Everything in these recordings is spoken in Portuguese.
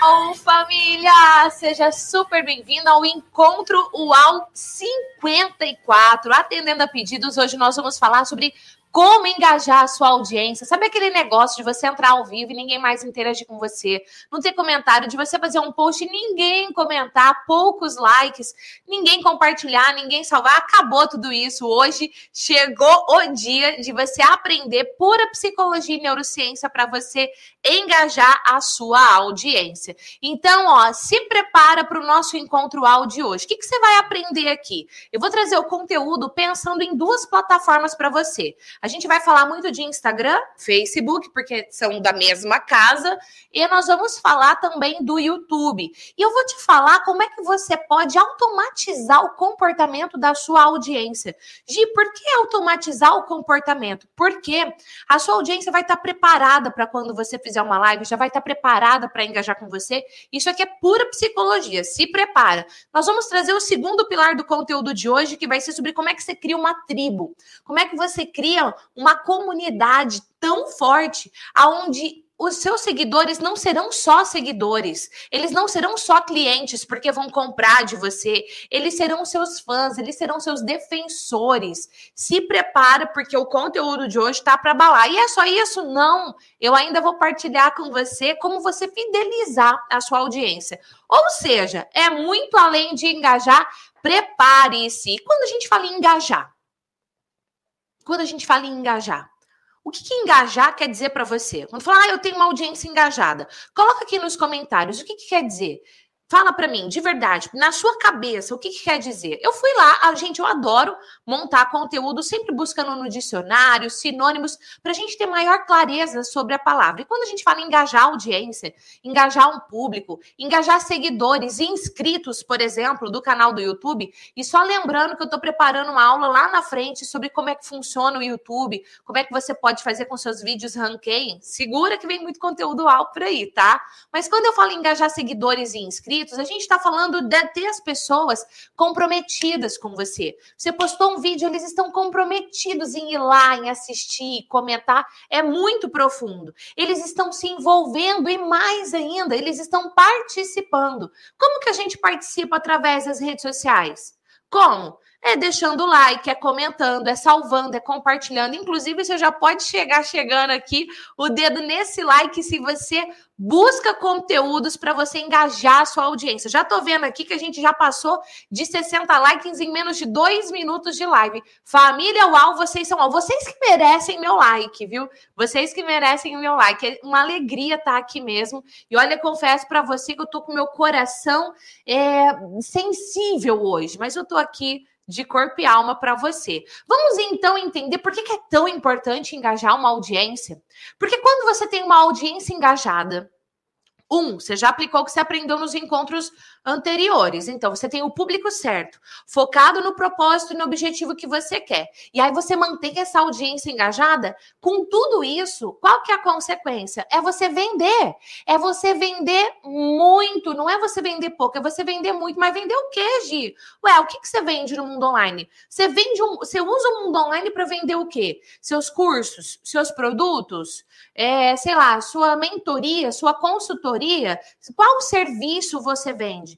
Uau, família! Seja super bem-vindo ao Encontro UAU 54. Atendendo a pedidos, hoje nós vamos falar sobre como engajar a sua audiência. Sabe aquele negócio de você entrar ao vivo e ninguém mais interagir com você? Não ter comentário, de você fazer um post e ninguém comentar, poucos likes, ninguém compartilhar, ninguém salvar. Acabou tudo isso. Hoje chegou o dia de você aprender pura psicologia e neurociência para você engajar a sua audiência. Então, ó, se prepara para o nosso encontro áudio hoje. O que, que você vai aprender aqui? Eu vou trazer o conteúdo pensando em duas plataformas para você. A gente vai falar muito de Instagram, Facebook, porque são da mesma casa, e nós vamos falar também do YouTube. E eu vou te falar como é que você pode automatizar o comportamento da sua audiência. Gi, por que automatizar o comportamento? Porque a sua audiência vai estar preparada para quando você fizer uma live, já vai estar preparada para engajar com você. Isso aqui é pura psicologia. Se prepara. Nós vamos trazer o segundo pilar do conteúdo de hoje, que vai ser sobre como é que você cria uma tribo. Como é que você cria uma comunidade tão forte aonde os seus seguidores não serão só seguidores, eles não serão só clientes porque vão comprar de você, eles serão seus fãs, eles serão seus defensores. Se prepara porque o conteúdo de hoje está para balar. E é só isso? Não. Eu ainda vou partilhar com você como você fidelizar a sua audiência. Ou seja, é muito além de engajar, prepare-se. Quando a gente fala em engajar, quando a gente fala em engajar? O que, que engajar quer dizer para você? Quando fala, ah, eu tenho uma audiência engajada, coloca aqui nos comentários o que, que quer dizer. Fala para mim, de verdade, na sua cabeça, o que, que, quer dizer? Eu fui lá, a gente, eu adoro montar conteúdo, sempre buscando no dicionário, sinônimos, para a gente ter maior clareza sobre a palavra. E quando a gente fala engajar audiência, engajar um público, engajar seguidores e inscritos, por exemplo, do canal do YouTube, e só lembrando que eu estou preparando uma aula lá na frente sobre como é que funciona o YouTube, como é que você pode fazer com seus vídeos ranqueiem, segura que vem muito conteúdo alto por aí, tá? Mas quando eu falo engajar seguidores e inscritos, inscritos, a gente está falando de ter as pessoas comprometidas com você. Você postou um vídeo, eles estão comprometidos em ir lá, em assistir, comentar. É muito profundo. Eles estão se envolvendo e mais ainda, eles estão participando. Como que a gente participa através das redes sociais? Como? É deixando o like, é comentando, é salvando, é compartilhando. Inclusive, você já pode chegar chegando aqui o dedo nesse like se você busca conteúdos para você engajar a sua audiência. Já tô vendo aqui que a gente já passou de 60 likes em menos de dois minutos de live. Família Uau, vocês são uau. Vocês que merecem meu like, viu? Vocês que merecem meu like. É uma alegria estar tá aqui mesmo. E olha, confesso para você que eu tô com meu coração é, sensível hoje, mas eu tô aqui de corpo e alma para você. Vamos então entender por que, é tão importante engajar uma audiência? Porque quando você tem uma audiência engajada, um, você já aplicou o que você aprendeu nos encontros anteriores. Então, você tem o público certo, focado no propósito e no objetivo que você quer. E aí você mantém essa audiência engajada. Com tudo isso, qual que é a consequência? É você vender. É você vender muito. Não é você vender pouco, é você vender muito. Mas vender o quê, Gi? Ué, o que, que você vende no mundo online? Você vende um, você usa o mundo online para vender o quê? Seus cursos, seus produtos, é, sei lá, sua mentoria, sua consultoria. Qual serviço você vende?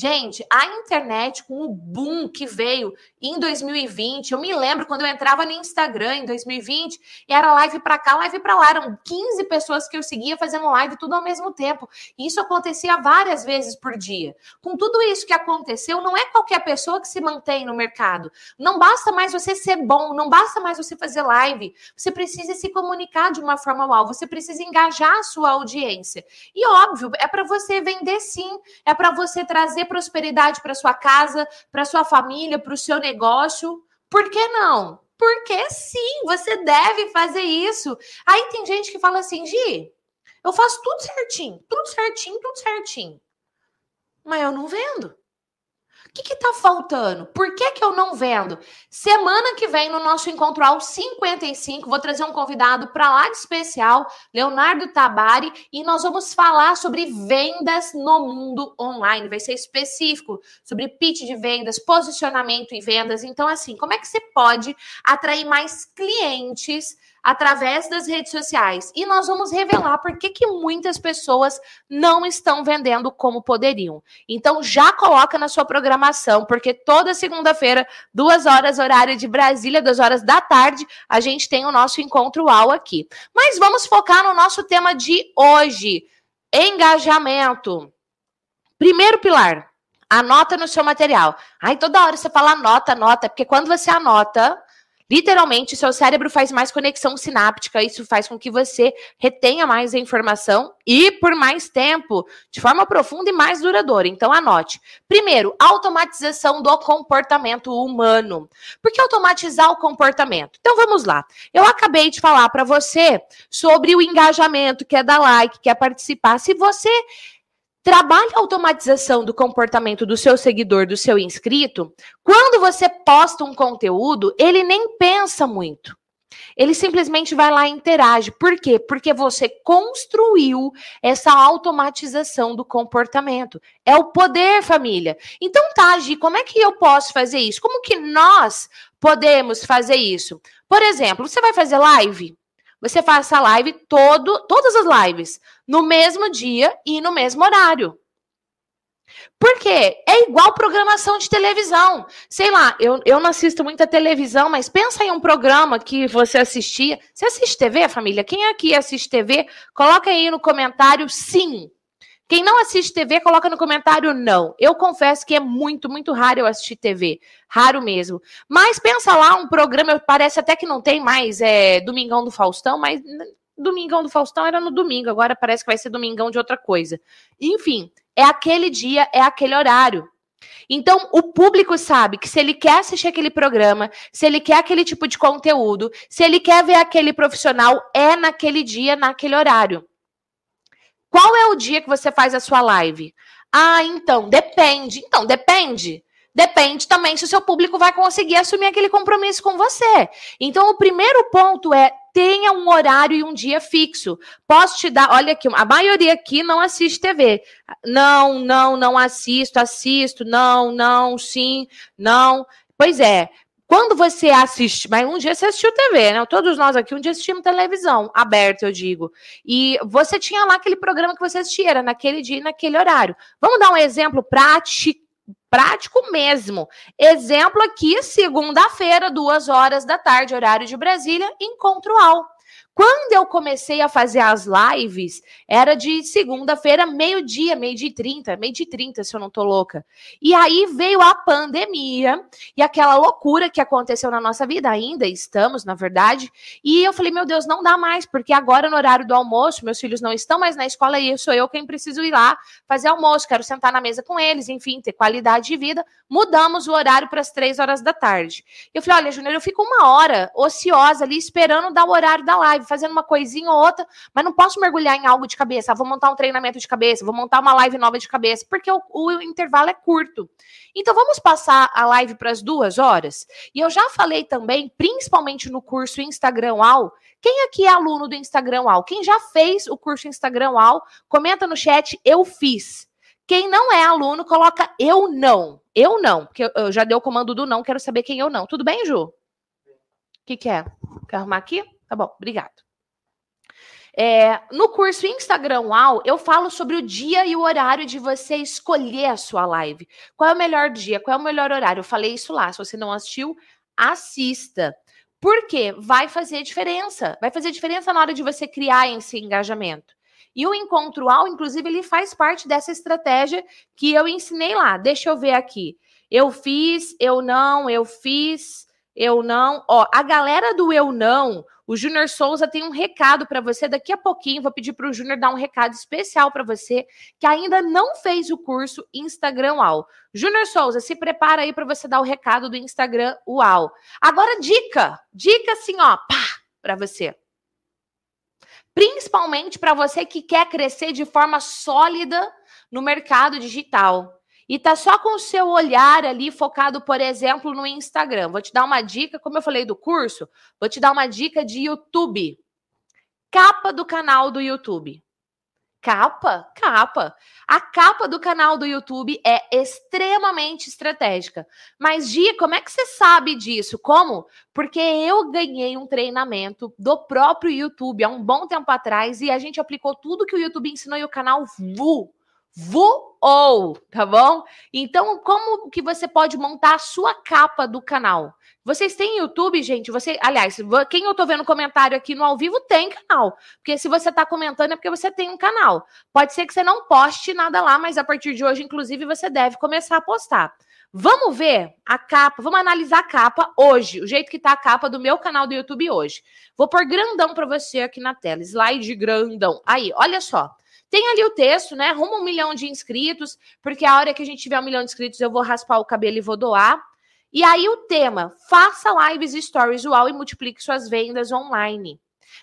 Gente, a internet com o boom que veio em 2020, eu me lembro quando eu entrava no Instagram em 2020, e era live para cá, live para lá, eram 15 pessoas que eu seguia fazendo live tudo ao mesmo tempo. E isso acontecia várias vezes por dia. Com tudo isso que aconteceu, não é qualquer pessoa que se mantém no mercado. Não basta mais você ser bom, não basta mais você fazer live. Você precisa se comunicar de uma forma mal, você precisa engajar a sua audiência. E óbvio, é para você vender sim, é para você trazer prosperidade para sua casa, para sua família, para o seu negócio. Por que não? Porque sim, você deve fazer isso. Aí tem gente que fala assim, Gi, eu faço tudo certinho, tudo certinho, tudo certinho. Mas eu não vendo. O que está faltando? Por que, que eu não vendo? Semana que vem, no nosso encontro ao 55, vou trazer um convidado para lá de especial, Leonardo Tabari, e nós vamos falar sobre vendas no mundo online. Vai ser específico sobre pitch de vendas, posicionamento e vendas. Então, assim, como é que você pode atrair mais clientes? Através das redes sociais. E nós vamos revelar por que, que muitas pessoas não estão vendendo como poderiam. Então já coloca na sua programação, porque toda segunda-feira, duas horas, horário de Brasília, duas horas da tarde, a gente tem o nosso encontro UAU aqui. Mas vamos focar no nosso tema de hoje: engajamento. Primeiro pilar, anota no seu material. Aí toda hora você fala anota, anota, porque quando você anota, Literalmente, seu cérebro faz mais conexão sináptica, isso faz com que você retenha mais a informação e por mais tempo, de forma profunda e mais duradoura. Então, anote. Primeiro, automatização do comportamento humano. Por que automatizar o comportamento? Então, vamos lá. Eu acabei de falar para você sobre o engajamento, que é dar like, que é participar. Se você trabalha a automatização do comportamento do seu seguidor, do seu inscrito, quando você posta um conteúdo, ele nem pensa muito. Ele simplesmente vai lá e interage. Por quê? Porque você construiu essa automatização do comportamento. É o poder, família. Então, tá, Gi, como é que eu posso fazer isso? Como que nós podemos fazer isso? Por exemplo, você vai fazer live? Você faça a live todo, todas as lives no mesmo dia e no mesmo horário. Por quê? É igual programação de televisão. Sei lá, eu, eu não assisto muita televisão, mas pensa em um programa que você assistia. Você assiste TV, família? Quem aqui assiste TV? Coloca aí no comentário sim. Quem não assiste TV, coloca no comentário não. Eu confesso que é muito, muito raro eu assistir TV. Raro mesmo. Mas pensa lá, um programa, parece até que não tem mais é, Domingão do Faustão, mas Domingão do Faustão era no domingo, agora parece que vai ser Domingão de outra coisa. Enfim, é aquele dia, é aquele horário. Então, o público sabe que se ele quer assistir aquele programa, se ele quer aquele tipo de conteúdo, se ele quer ver aquele profissional, é naquele dia, naquele horário. Qual é o dia que você faz a sua live? Ah, então, depende. Então, depende. Depende também se o seu público vai conseguir assumir aquele compromisso com você. Então, o primeiro ponto é tenha um horário e um dia fixo. Posso te dar, olha aqui, a maioria aqui não assiste TV. Não, não, não assisto, assisto, não, não, sim, não. Pois é, quando você assiste, mas um dia você assistiu TV, né? Todos nós aqui um dia assistimos televisão, aberta, eu digo. E você tinha lá aquele programa que você assistia, era naquele dia e naquele horário. Vamos dar um exemplo prático, prático mesmo. Exemplo aqui, segunda-feira, duas horas da tarde, horário de Brasília, encontro ao. Quando eu comecei a fazer as lives, era de segunda-feira, meio-dia, meio-dia e trinta, meio-dia e trinta, se eu não tô louca. E aí veio a pandemia e aquela loucura que aconteceu na nossa vida, ainda estamos, na verdade. E eu falei, meu Deus, não dá mais, porque agora no horário do almoço, meus filhos não estão mais na escola e sou eu quem preciso ir lá fazer almoço, quero sentar na mesa com eles, enfim, ter qualidade de vida. Mudamos o horário para as três horas da tarde. Eu falei, olha, Júnior, eu fico uma hora ociosa ali esperando dar o horário da live fazendo uma coisinha ou outra, mas não posso mergulhar em algo de cabeça. Ah, vou montar um treinamento de cabeça, vou montar uma live nova de cabeça, porque o, o intervalo é curto. Então vamos passar a live para as duas horas? E eu já falei também, principalmente no curso Instagram All, quem aqui é aluno do Instagram All? Quem já fez o curso Instagram All, comenta no chat, eu fiz. Quem não é aluno, coloca eu não. Eu não, porque eu já dei o comando do não, quero saber quem eu não. Tudo bem, Ju? O que, que é? Quer arrumar aqui? Tá bom, obrigado. É, no curso Instagram Wow, eu falo sobre o dia e o horário de você escolher a sua live. Qual é o melhor dia? Qual é o melhor horário? Eu falei isso lá. Se você não assistiu, assista. Por quê? Vai fazer diferença. Vai fazer diferença na hora de você criar esse engajamento. E o encontro ao, inclusive, ele faz parte dessa estratégia que eu ensinei lá. Deixa eu ver aqui. Eu fiz, eu não, eu fiz, eu não. Ó, a galera do eu não, o Júnior Souza tem um recado para você daqui a pouquinho. Vou pedir para o Júnior dar um recado especial para você que ainda não fez o curso Instagram UAU. Júnior Souza, se prepara aí para você dar o recado do Instagram UAU. Agora, dica, dica assim, ó, pá, para você. Principalmente para você que quer crescer de forma sólida no mercado digital e tá só com o seu olhar ali focado, por exemplo, no Instagram. Vou te dar uma dica, como eu falei do curso, vou te dar uma dica de YouTube. Capa do canal do YouTube. Capa, capa. A capa do canal do YouTube é extremamente estratégica. Mas, Gi, como é que você sabe disso? Como? Porque eu ganhei um treinamento do próprio YouTube há um bom tempo atrás e a gente aplicou tudo que o YouTube ensinou e o canal VU voou, tá bom? Então, como que você pode montar a sua capa do canal? Vocês têm YouTube, gente? Você, aliás, quem eu tô vendo comentário aqui no ao vivo tem canal. Porque se você tá comentando é porque você tem um canal. Pode ser que você não poste nada lá, mas a partir de hoje, inclusive, você deve começar a postar. Vamos ver a capa, vamos analisar a capa hoje, o jeito que tá a capa do meu canal do YouTube hoje. Vou pôr grandão para você aqui na tela, slide grandão. Aí, olha só. Tem ali o texto, né? Rumo um milhão de inscritos, porque a hora que a gente tiver um milhão de inscritos, eu vou raspar o cabelo e vou doar. E aí o tema: faça lives e stories uau e multiplique suas vendas online.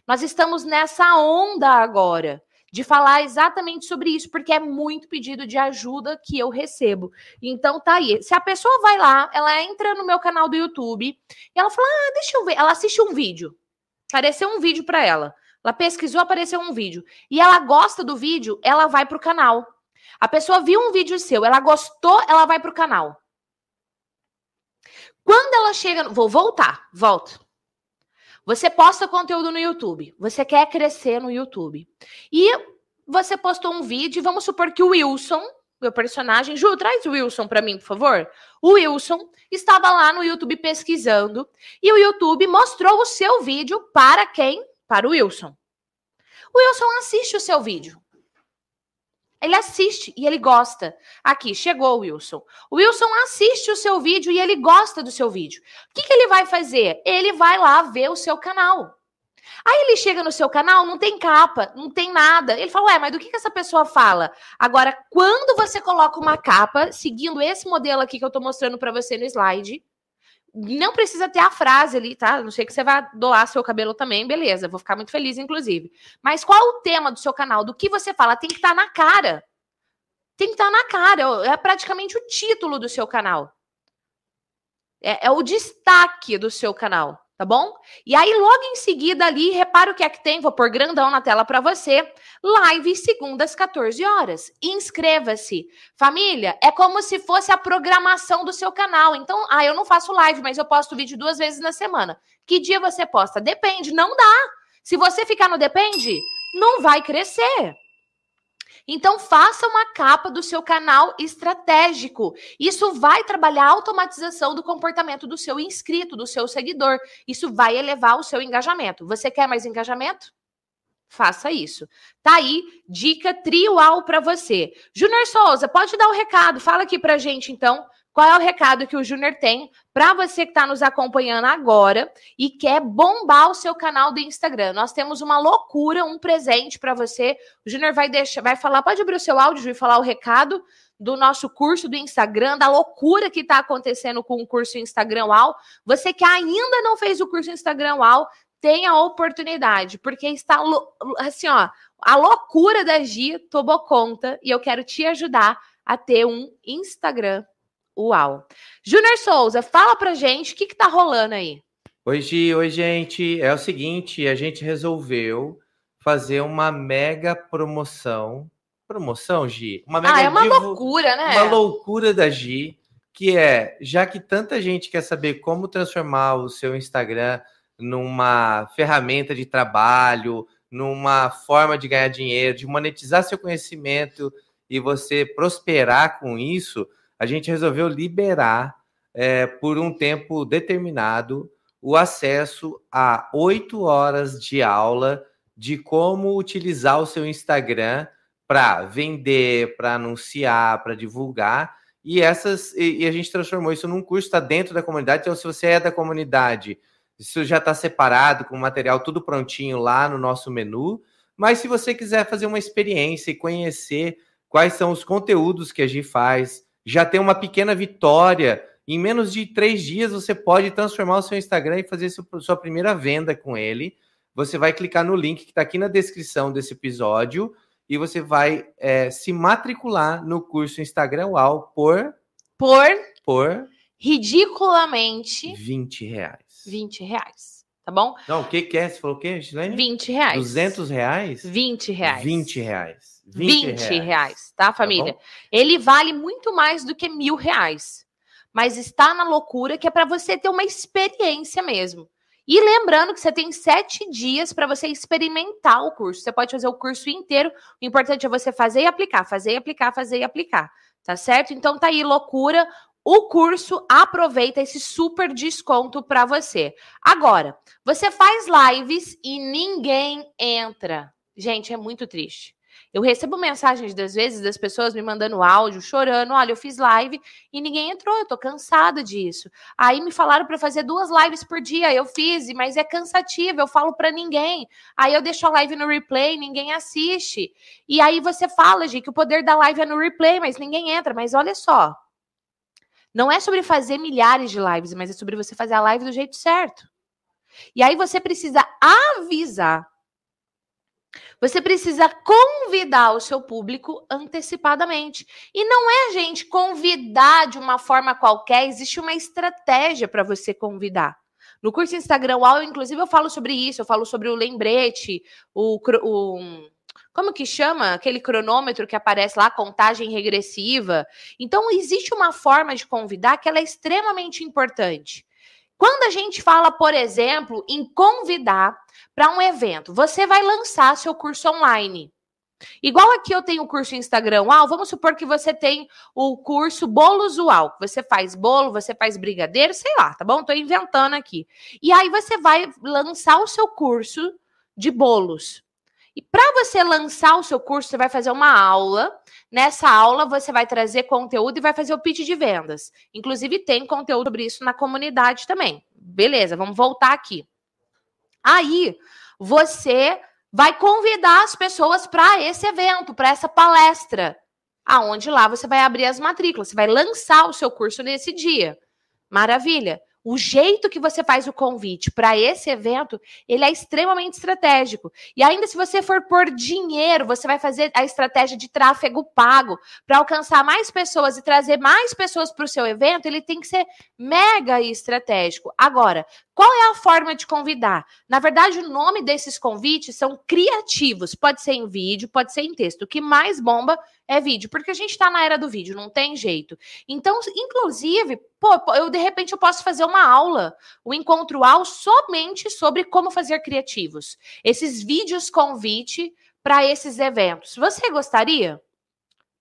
Nós estamos nessa onda agora de falar exatamente sobre isso, porque é muito pedido de ajuda que eu recebo. Então tá aí. Se a pessoa vai lá, ela entra no meu canal do YouTube e ela fala: "Ah, deixa eu ver". Ela assiste um vídeo. Apareceu um vídeo para ela. Ela pesquisou, apareceu um vídeo. E ela gosta do vídeo, ela vai para o canal. A pessoa viu um vídeo seu, ela gostou, ela vai para o canal. Quando ela chega. Vou voltar, volto. Você posta conteúdo no YouTube. Você quer crescer no YouTube. E você postou um vídeo, vamos supor que o Wilson, meu personagem, Ju, traz o Wilson para mim, por favor. O Wilson estava lá no YouTube pesquisando e o YouTube mostrou o seu vídeo para quem? Para o Wilson. O Wilson assiste o seu vídeo. Ele assiste e ele gosta. Aqui, chegou o Wilson. O Wilson assiste o seu vídeo e ele gosta do seu vídeo. O que, que ele vai fazer? Ele vai lá ver o seu canal. Aí ele chega no seu canal, não tem capa, não tem nada. Ele fala, ué, mas do que, que essa pessoa fala? Agora, quando você coloca uma capa, seguindo esse modelo aqui que eu tô mostrando para você no slide, não precisa ter a frase ali, tá? Não sei que você vai doar seu cabelo também, beleza. Vou ficar muito feliz, inclusive. Mas qual o tema do seu canal? Do que você fala? Tem que estar tá na cara. Tem que estar tá na cara. É praticamente o título do seu canal. É, é o destaque do seu canal tá bom? E aí, logo em seguida ali, repara o que é que tem, vou pôr grandão na tela para você. Live segundas, 14 horas. Inscreva-se. Família, é como se fosse a programação do seu canal. Então, ah, eu não faço live, mas eu posto vídeo duas vezes na semana. Que dia você posta? Depende, não dá. Se você ficar no depende, não vai crescer. Então, faça uma capa do seu canal estratégico. Isso vai trabalhar a automatização do comportamento do seu inscrito, do seu seguidor. Isso vai elevar o seu engajamento. Você quer mais engajamento? Faça isso. Tá aí, dica triual para você. Júnior Souza, pode dar o um recado. Fala aqui pra gente, então, qual é o recado que o Júnior tem para você que está nos acompanhando agora e quer bombar o seu canal do Instagram? Nós temos uma loucura, um presente para você. O Júnior vai deixar, vai falar, pode abrir o seu áudio e falar o recado do nosso curso do Instagram, da loucura que está acontecendo com o curso Instagram UAU. Você que ainda não fez o curso Instagram UAU, tem a oportunidade, porque está assim, ó, a loucura da Gia tomou conta e eu quero te ajudar a ter um Instagram Uau. Júnior Souza, fala pra gente o que, que tá rolando aí. Oi, Gi, oi, gente. É o seguinte, a gente resolveu fazer uma mega promoção. Promoção, Gi? Uma mega ah, é uma divo... loucura, né? Uma loucura da Gi, que é, já que tanta gente quer saber como transformar o seu Instagram numa ferramenta de trabalho, numa forma de ganhar dinheiro, de monetizar seu conhecimento e você prosperar com isso, a gente resolveu liberar é, por um tempo determinado o acesso a oito horas de aula de como utilizar o seu Instagram para vender, para anunciar, para divulgar. E essas e, e, a gente transformou isso num curso, está dentro da comunidade. Então, se você é da comunidade, isso já está separado com o material tudo prontinho lá no nosso menu. Mas se você quiser fazer uma experiência e conhecer quais são os conteúdos que a gente faz, já tem uma pequena vitória. Em menos de três dias, você pode transformar o seu Instagram e fazer sua primeira venda com ele. Você vai clicar no link que está aqui na descrição desse episódio e você vai é, se matricular no curso Instagram UAU por. Por. Por. Ridiculamente. 20 reais. 20 reais. Tá bom? Não, o que, que é? Você falou o quê, Gilene? 20 reais. 200 reais? 20 reais. 20 reais. 20, 20 reais. reais. tá, família? Tá Ele vale muito mais do que mil reais. Mas está na loucura que é para você ter uma experiência mesmo. E lembrando que você tem sete dias para você experimentar o curso. Você pode fazer o curso inteiro. O importante é você fazer e aplicar, fazer e aplicar, fazer e aplicar. Tá certo? Então tá aí, loucura. O curso aproveita esse super desconto para você. Agora, você faz lives e ninguém entra. Gente, é muito triste. Eu recebo mensagens, das vezes, das pessoas me mandando áudio, chorando. Olha, eu fiz live e ninguém entrou, eu tô cansada disso. Aí me falaram para fazer duas lives por dia, eu fiz, mas é cansativo, eu falo para ninguém. Aí eu deixo a live no replay, ninguém assiste. E aí você fala, Gi, que o poder da live é no replay, mas ninguém entra. Mas olha só. Não é sobre fazer milhares de lives, mas é sobre você fazer a live do jeito certo. E aí você precisa avisar você precisa convidar o seu público antecipadamente. E não é, gente, convidar de uma forma qualquer, existe uma estratégia para você convidar. No curso Instagram UAU, inclusive, eu falo sobre isso, eu falo sobre o lembrete, o, o como que chama? Aquele cronômetro que aparece lá, contagem regressiva. Então, existe uma forma de convidar que ela é extremamente importante. Quando a gente fala, por exemplo, em convidar para um evento, você vai lançar seu curso online. Igual aqui eu tenho o curso Instagram UAU, vamos supor que você tem o curso Bolos UAU. Você faz bolo, você faz brigadeiro, sei lá, tá bom? Tô inventando aqui. E aí você vai lançar o seu curso de bolos. E para você lançar o seu curso, você vai fazer uma aula. Nessa aula, você vai trazer conteúdo e vai fazer o pitch de vendas. Inclusive, tem conteúdo sobre isso na comunidade também. Beleza, vamos voltar aqui. Aí, você vai convidar as pessoas para esse evento, para essa palestra, aonde lá você vai abrir as matrículas, você vai lançar o seu curso nesse dia. Maravilha o jeito que você faz o convite para esse evento, ele é extremamente estratégico. E ainda se você for por dinheiro, você vai fazer a estratégia de tráfego pago para alcançar mais pessoas e trazer mais pessoas para o seu evento, ele tem que ser mega estratégico. Agora, qual é a forma de convidar? Na verdade, o nome desses convites são criativos. Pode ser em vídeo, pode ser em texto. O que mais bomba é vídeo, porque a gente está na era do vídeo, não tem jeito. Então, inclusive, pô, eu de repente eu posso fazer uma aula, um encontro ao somente sobre como fazer criativos. Esses vídeos convite para esses eventos. Você gostaria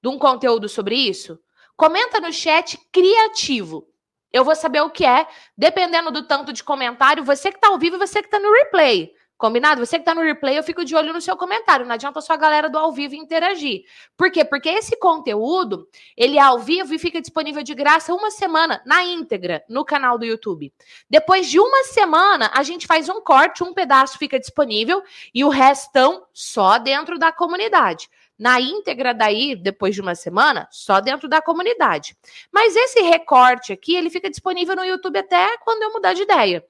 de um conteúdo sobre isso? Comenta no chat criativo. Eu vou saber o que é, dependendo do tanto de comentário, você que está ao vivo e você que está no replay. Combinado? Você que está no replay, eu fico de olho no seu comentário. Não adianta só a galera do ao vivo interagir. Por quê? Porque esse conteúdo, ele é ao vivo e fica disponível de graça uma semana, na íntegra, no canal do YouTube. Depois de uma semana, a gente faz um corte, um pedaço fica disponível e o restão só dentro da comunidade na íntegra daí, depois de uma semana, só dentro da comunidade. Mas esse recorte aqui, ele fica disponível no YouTube até quando eu mudar de ideia.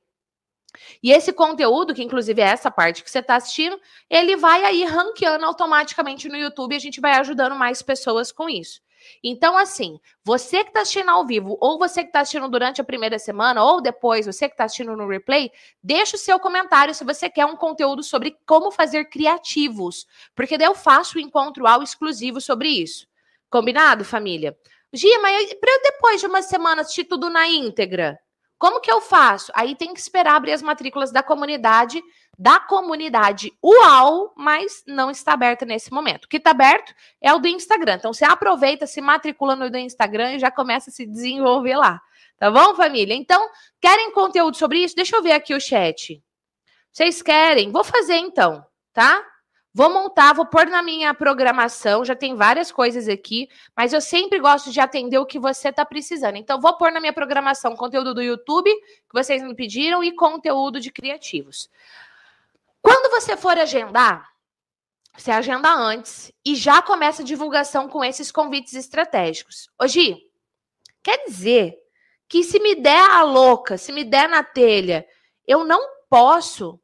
E esse conteúdo, que inclusive é essa parte que você está assistindo, ele vai aí ranqueando automaticamente no YouTube e a gente vai ajudando mais pessoas com isso. Então, assim, você que está assistindo ao vivo, ou você que está assistindo durante a primeira semana, ou depois, você que está assistindo no replay, deixa o seu comentário se você quer um conteúdo sobre como fazer criativos, porque daí eu faço o um encontro ao exclusivo sobre isso. Combinado, família? Gia, mas para eu depois de uma semana assistir tudo na íntegra? Como que eu faço? Aí tem que esperar abrir as matrículas da comunidade, da comunidade UAU, mas não está aberta nesse momento. O que está aberto é o do Instagram. Então você aproveita, se matricula no do Instagram e já começa a se desenvolver lá. Tá bom, família? Então, querem conteúdo sobre isso? Deixa eu ver aqui o chat. Vocês querem? Vou fazer então, tá? Vou montar, vou pôr na minha programação, já tem várias coisas aqui, mas eu sempre gosto de atender o que você está precisando. Então, vou pôr na minha programação conteúdo do YouTube, que vocês me pediram, e conteúdo de criativos. Quando você for agendar, você agenda antes e já começa a divulgação com esses convites estratégicos. Hoje, quer dizer que se me der a louca, se me der na telha, eu não posso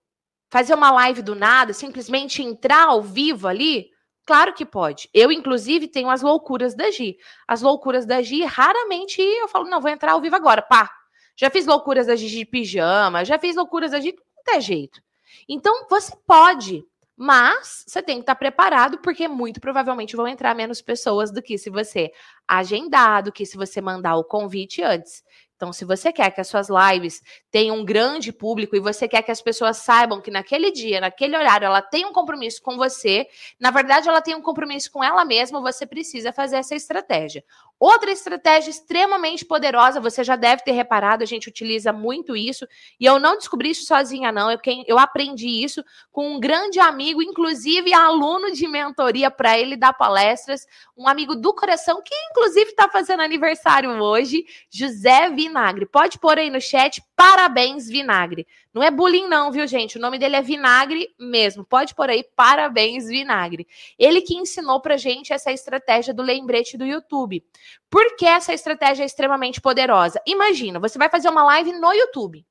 fazer uma live do nada, simplesmente entrar ao vivo ali? Claro que pode. Eu, inclusive, tenho as loucuras da Gi. As loucuras da Gi, raramente eu falo, não, vou entrar ao vivo agora, pá. Já fiz loucuras da Gi de pijama, já fiz loucuras da Gi de qualquer jeito. Então, você pode, Mas você tem que estar preparado, porque muito provavelmente vão entrar menos pessoas do que se você agendar, do que se você mandar o convite antes. Então, se você quer que as suas lives tenham um grande público e você quer que as pessoas saibam que naquele dia, naquele horário, ela tem um compromisso com você, na verdade, ela tem um compromisso com ela mesma, você precisa fazer essa estratégia. Outra estratégia extremamente poderosa, você já deve ter reparado, a gente utiliza muito isso, e eu não descobri isso sozinha, não. Eu, quem, eu aprendi isso com um grande amigo, inclusive aluno de mentoria para ele dar palestras, um amigo do coração, que inclusive está fazendo aniversário hoje, José Vina Vinagre. Pode pôr aí no chat, parabéns, Vinagre. Não é bullying, não, viu, gente? O nome dele é Vinagre mesmo. Pode pôr aí, parabéns, Vinagre. Ele que ensinou pra gente essa estratégia do lembrete do YouTube. Por que essa estratégia é extremamente poderosa? Imagina, você vai fazer uma live no YouTube.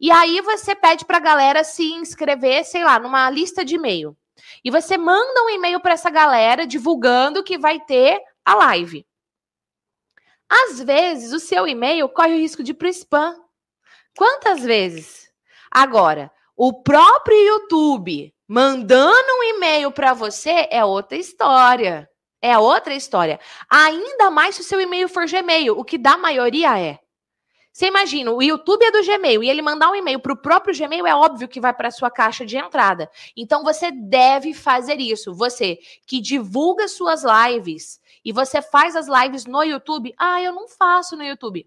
E aí você pede pra galera se inscrever, sei lá, numa lista de e-mail. E você manda um e-mail para essa galera divulgando que vai ter a live. Às vezes, o seu e-mail corre o risco de ir para o spam. Quantas vezes? Agora, o próprio YouTube mandando um e-mail para você é outra história. É outra história. Ainda mais se o seu e-mail for Gmail, o que da maioria é. Você imagina, o YouTube é do Gmail e ele mandar um e-mail para o próprio Gmail, é óbvio que vai para sua caixa de entrada. Então você deve fazer isso. Você que divulga suas lives e você faz as lives no YouTube. Ah, eu não faço no YouTube.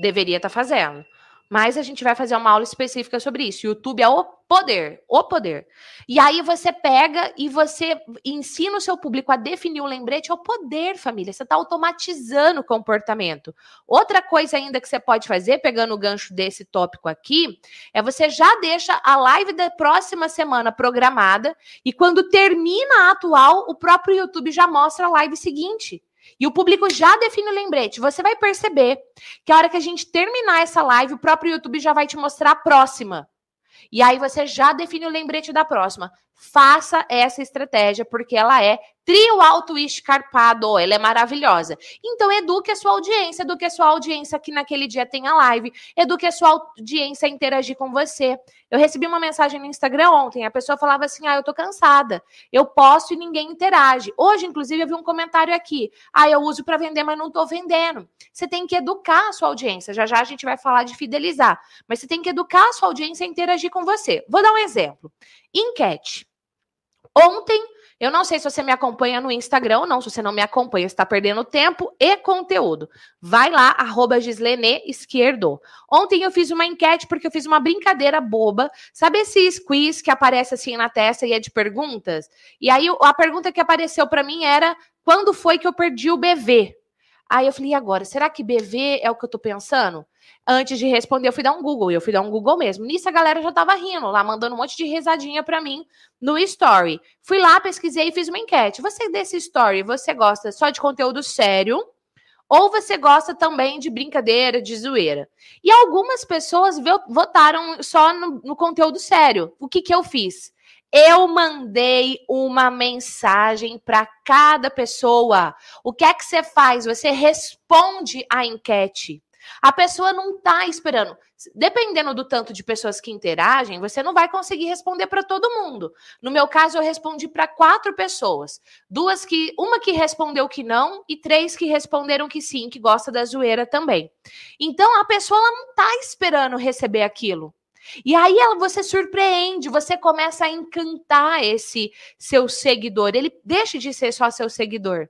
Deveria estar tá fazendo. Mas a gente vai fazer uma aula específica sobre isso. YouTube é o poder, o poder. E aí você pega e você ensina o seu público a definir o lembrete, é o poder, família. Você está automatizando o comportamento. Outra coisa ainda que você pode fazer, pegando o gancho desse tópico aqui, é você já deixa a live da próxima semana programada e quando termina a atual, o próprio YouTube já mostra a live seguinte. E o público já define o lembrete. Você vai perceber que a hora que a gente terminar essa live, o próprio YouTube já vai te mostrar a próxima. E aí você já define o lembrete da próxima. Faça essa estratégia, porque ela é trio alto escarpado, ela é maravilhosa. Então, eduque a sua audiência, eduque a sua audiência que naquele dia tem a live, eduque a sua audiência a interagir com você. Eu recebi uma mensagem no Instagram ontem, a pessoa falava assim: ah, eu tô cansada, eu posto e ninguém interage. Hoje, inclusive, eu vi um comentário aqui: ah, eu uso para vender, mas não tô vendendo. Você tem que educar a sua audiência, já já a gente vai falar de fidelizar, mas você tem que educar a sua audiência a interagir com você. Vou dar um exemplo: enquete. Ontem, eu não sei se você me acompanha no Instagram ou não. Se você não me acompanha, está perdendo tempo e conteúdo. Vai lá, arroba Gislene Esquerdo. Ontem eu fiz uma enquete porque eu fiz uma brincadeira boba. Sabe esse quiz que aparece assim na testa e é de perguntas? E aí a pergunta que apareceu para mim era: quando foi que eu perdi o BV? Aí eu falei, e agora? Será que BV é o que eu tô pensando? Antes de responder, eu fui dar um Google, e eu fui dar um Google mesmo. Nisso a galera já tava rindo lá, mandando um monte de risadinha para mim no story. Fui lá, pesquisei e fiz uma enquete. Você desse story, você gosta só de conteúdo sério? Ou você gosta também de brincadeira, de zoeira? E algumas pessoas votaram só no, no conteúdo sério. O que que eu fiz? Eu mandei uma mensagem para cada pessoa. O que é que você faz? Você responde a enquete. A pessoa não está esperando. Dependendo do tanto de pessoas que interagem, você não vai conseguir responder para todo mundo. No meu caso, eu respondi para quatro pessoas. Duas que. Uma que respondeu que não e três que responderam que sim, que gosta da zoeira também. Então a pessoa não está esperando receber aquilo. E aí ela, você surpreende, você começa a encantar esse seu seguidor. Ele deixa de ser só seu seguidor.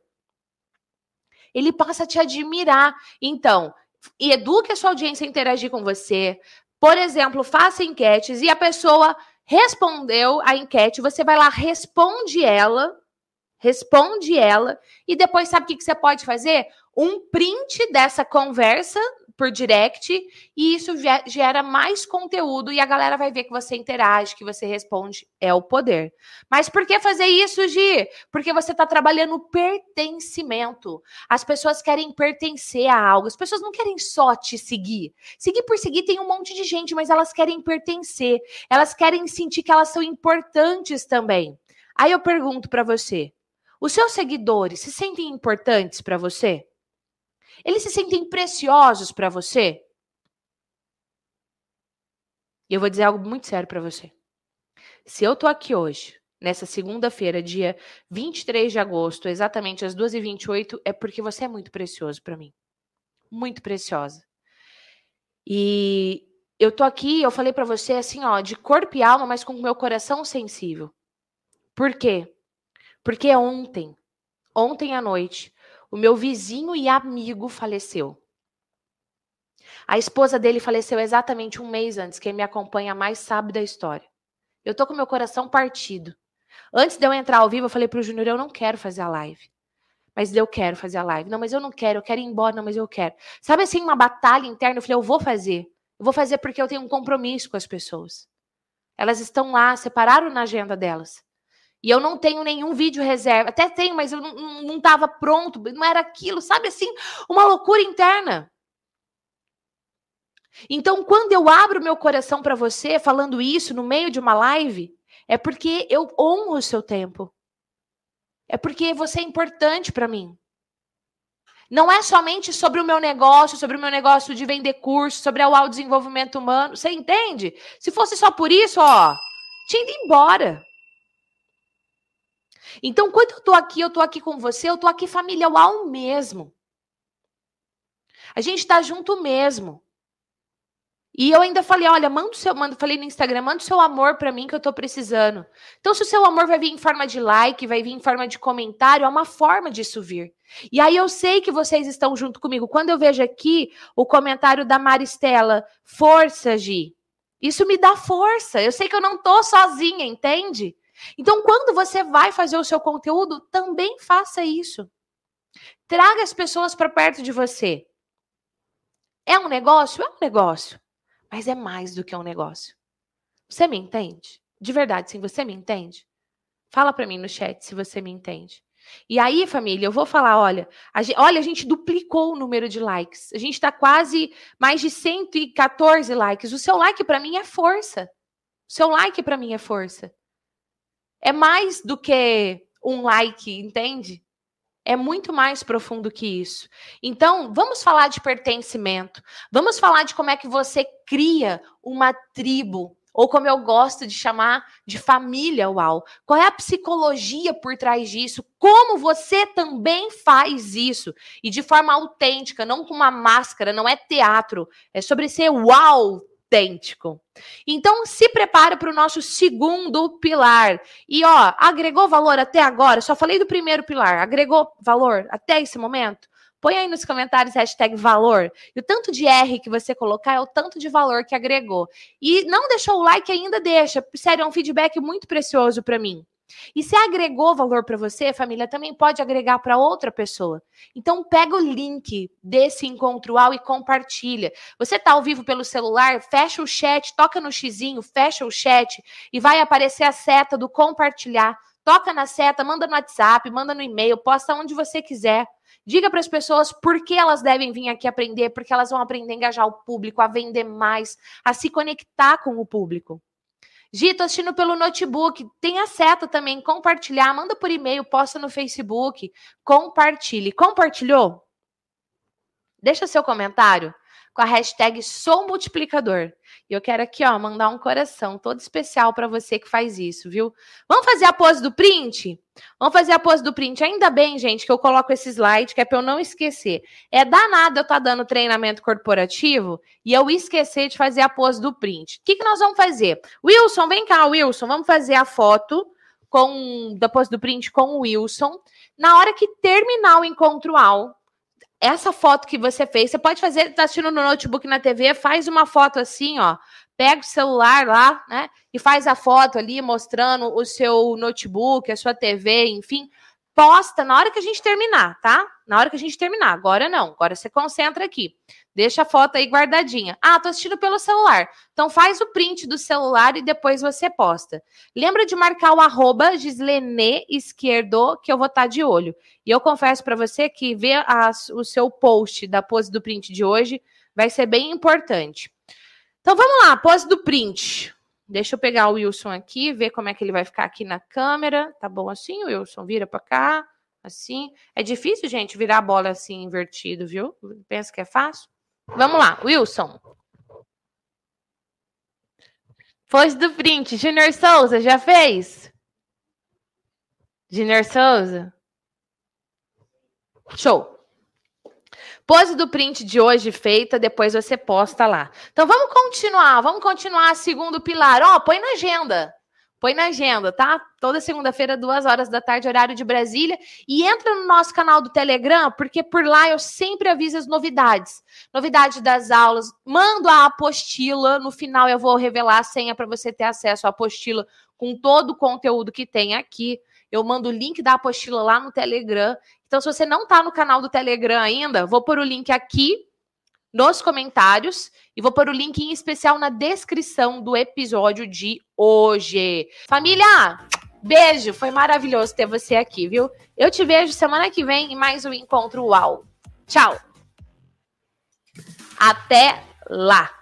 Ele passa a te admirar. Então, eduque a sua audiência a interagir com você. Por exemplo, faça enquetes e a pessoa respondeu a enquete, você vai lá, responde ela, responde ela, e depois sabe o que, que você pode fazer? Um print dessa conversa por direct e isso gera mais conteúdo e a galera vai ver que você interage, que você responde. É o poder. Mas por que fazer isso, Gi? Porque você está trabalhando pertencimento. As pessoas querem pertencer a algo. As pessoas não querem só te seguir. Seguir por seguir tem um monte de gente, mas elas querem pertencer. Elas querem sentir que elas são importantes também. Aí eu pergunto para você: os seus seguidores se sentem importantes para você? Eles se sentem preciosos para você? E eu vou dizer algo muito sério para você. Se eu tô aqui hoje, nessa segunda-feira, dia 23 de agosto, exatamente às 2h28, é porque você é muito precioso para mim. Muito preciosa. E eu tô aqui, eu falei para você assim, ó, de corpo e alma, mas com o meu coração sensível. Por quê? Porque ontem, ontem à noite, o meu vizinho e amigo faleceu. A esposa dele faleceu exatamente um mês antes. Quem me acompanha mais sabe da história. Eu tô com meu coração partido. Antes de eu entrar ao vivo, eu falei pro Júnior, eu não quero fazer a live. Mas eu quero fazer a live. Não, mas eu não quero, eu quero ir embora, não, mas eu quero. Sabe assim, uma batalha interna? Eu falei, eu vou fazer. Eu vou fazer porque eu tenho um compromisso com as pessoas. Elas estão lá, separaram na agenda delas. E eu não tenho nenhum vídeo reserva. Até tenho, mas eu não estava pronto, não era aquilo, sabe assim? Uma loucura interna. Então, quando eu abro meu coração para você, falando isso no meio de uma live, é porque eu honro o seu tempo. É porque você é importante para mim. Não é somente sobre o meu negócio, sobre o meu negócio de vender curso, sobre o desenvolvimento humano. Você entende? Se fosse só por isso, ó, tinha ido embora. Então, quando eu tô aqui, eu tô aqui com você, eu tô aqui familiar mesmo. A gente tá junto mesmo. E eu ainda falei, olha, manda o seu, manda, falei no Instagram, manda o seu amor para mim que eu tô precisando. Então, se o seu amor vai vir em forma de like, vai vir em forma de comentário, é uma forma disso vir. E aí eu sei que vocês estão junto comigo. Quando eu vejo aqui o comentário da Maristela, força, Gi. Isso me dá força. Eu sei que eu não tô sozinha, entende? Então, quando você vai fazer o seu conteúdo, também faça isso. Traga as pessoas para perto de você. É um negócio? É um negócio. Mas é mais do que um negócio. Você me entende? De verdade, sim, você me entende? Fala para mim no chat se você me entende. E aí, família, eu vou falar, olha, a gente, olha, a gente duplicou o número de likes. A gente está quase mais de 114 likes. O seu like para mim é força. O seu like para mim é força. É mais do que um like, entende? É muito mais profundo que isso. Então, vamos falar de pertencimento. Vamos falar de como é que você cria uma tribo, ou como eu gosto de chamar, de família uau. Qual é a psicologia por trás disso? Como você também faz isso? E de forma autêntica, não com uma máscara, não é teatro. É sobre ser uau autêntico. Então, se prepara para o nosso segundo pilar. E, ó, agregou valor até agora? Só falei do primeiro pilar. Agregou valor até esse momento? Põe aí nos comentários hashtag valor. E o tanto de R que você colocar é o tanto de valor que agregou. E não deixou o like ainda, deixa. Sério, é um feedback muito precioso para mim. E se agregou valor para você, família, também pode agregar para outra pessoa. Então pega o link desse encontro ao e compartilha. Você está ao vivo pelo celular, fecha o chat, toca no xizinho, fecha o chat e vai aparecer a seta do compartilhar. Toca na seta, manda no WhatsApp, manda no e-mail, posta onde você quiser. Diga para as pessoas por que elas devem vir aqui aprender, porque elas vão aprender a engajar o público, a vender mais, a se conectar com o público. Gi, tô assistindo pelo notebook. Tem a seta também, compartilhar. Manda por e-mail, posta no Facebook. Compartilhe. Compartilhou? Deixa seu comentário com a hashtag Sou Multiplicador. E eu quero aqui, ó, mandar um coração todo especial para você que faz isso, viu? Vamos fazer a pose do print? Vamos fazer a pose do print. Ainda bem, gente, que eu coloco esse slide, que é para eu não esquecer. É danado eu estar tá dando treinamento corporativo e eu esquecer de fazer a pose do print. O que, que nós vamos fazer? Wilson, vem cá, Wilson, vamos fazer a foto com da pose do print com o Wilson. Na hora que terminar o encontro ao, essa foto que você fez, você pode fazer, tá assistindo no notebook na TV, faz uma foto assim, ó. Pega o celular lá, né? E faz a foto ali mostrando o seu notebook, a sua TV, enfim. Posta na hora que a gente terminar, tá? Na hora que a gente terminar. Agora não. Agora você concentra aqui. Deixa a foto aí guardadinha. Ah, tô assistindo pelo celular. Então faz o print do celular e depois você posta. Lembra de marcar o arroba Gislene Esquerdo, que eu vou estar tá de olho. E eu confesso para você que ver o seu post da pose do print de hoje vai ser bem importante. Então vamos lá, pose do print. Deixa eu pegar o Wilson aqui, ver como é que ele vai ficar aqui na câmera. Tá bom assim, Wilson? Vira para cá, assim. É difícil, gente, virar a bola assim invertido, viu? Pensa que é fácil? Vamos lá, Wilson. Pose do print. Junior Souza, já fez? Junior Souza? Show. Pose do print de hoje feita, depois você posta lá. Então vamos continuar, vamos continuar segundo pilar. Ó, oh, põe na agenda. Põe na agenda, tá? Toda segunda-feira, duas horas da tarde, horário de Brasília. E entra no nosso canal do Telegram, porque por lá eu sempre aviso as novidades. Novidade das aulas. Mando a apostila. No final eu vou revelar a senha para você ter acesso à apostila com todo o conteúdo que tem aqui. Eu mando o link da apostila lá no Telegram. Então, se você não está no canal do Telegram ainda, vou pôr o link aqui nos comentários e vou pôr o link em especial na descrição do episódio de hoje. Família, beijo, foi maravilhoso ter você aqui, viu? Eu te vejo semana que vem em mais um encontro UAU. Tchau. Até lá.